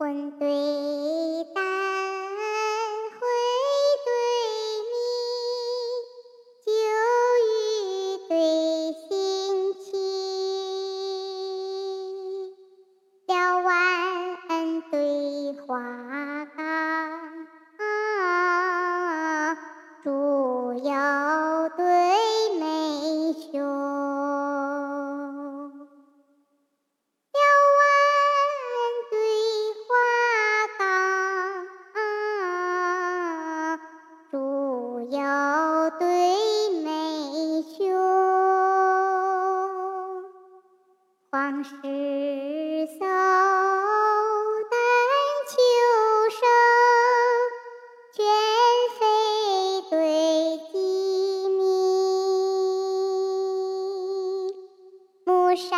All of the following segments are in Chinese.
混沌对妹兄。黄石叟丹丘生，卷飞对鸡鸣。木山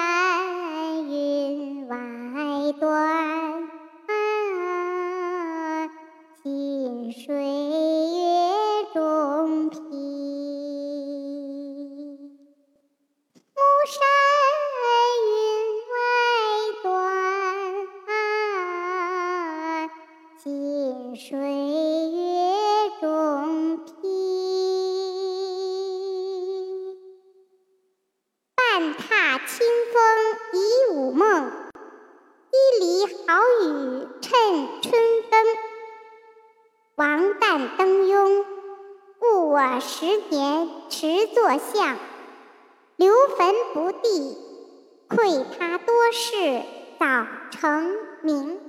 水月中平。半踏清风一午梦，一犁好雨趁春耕。王旦登庸，误我十年迟作相。留坟不第，愧他多事早成名。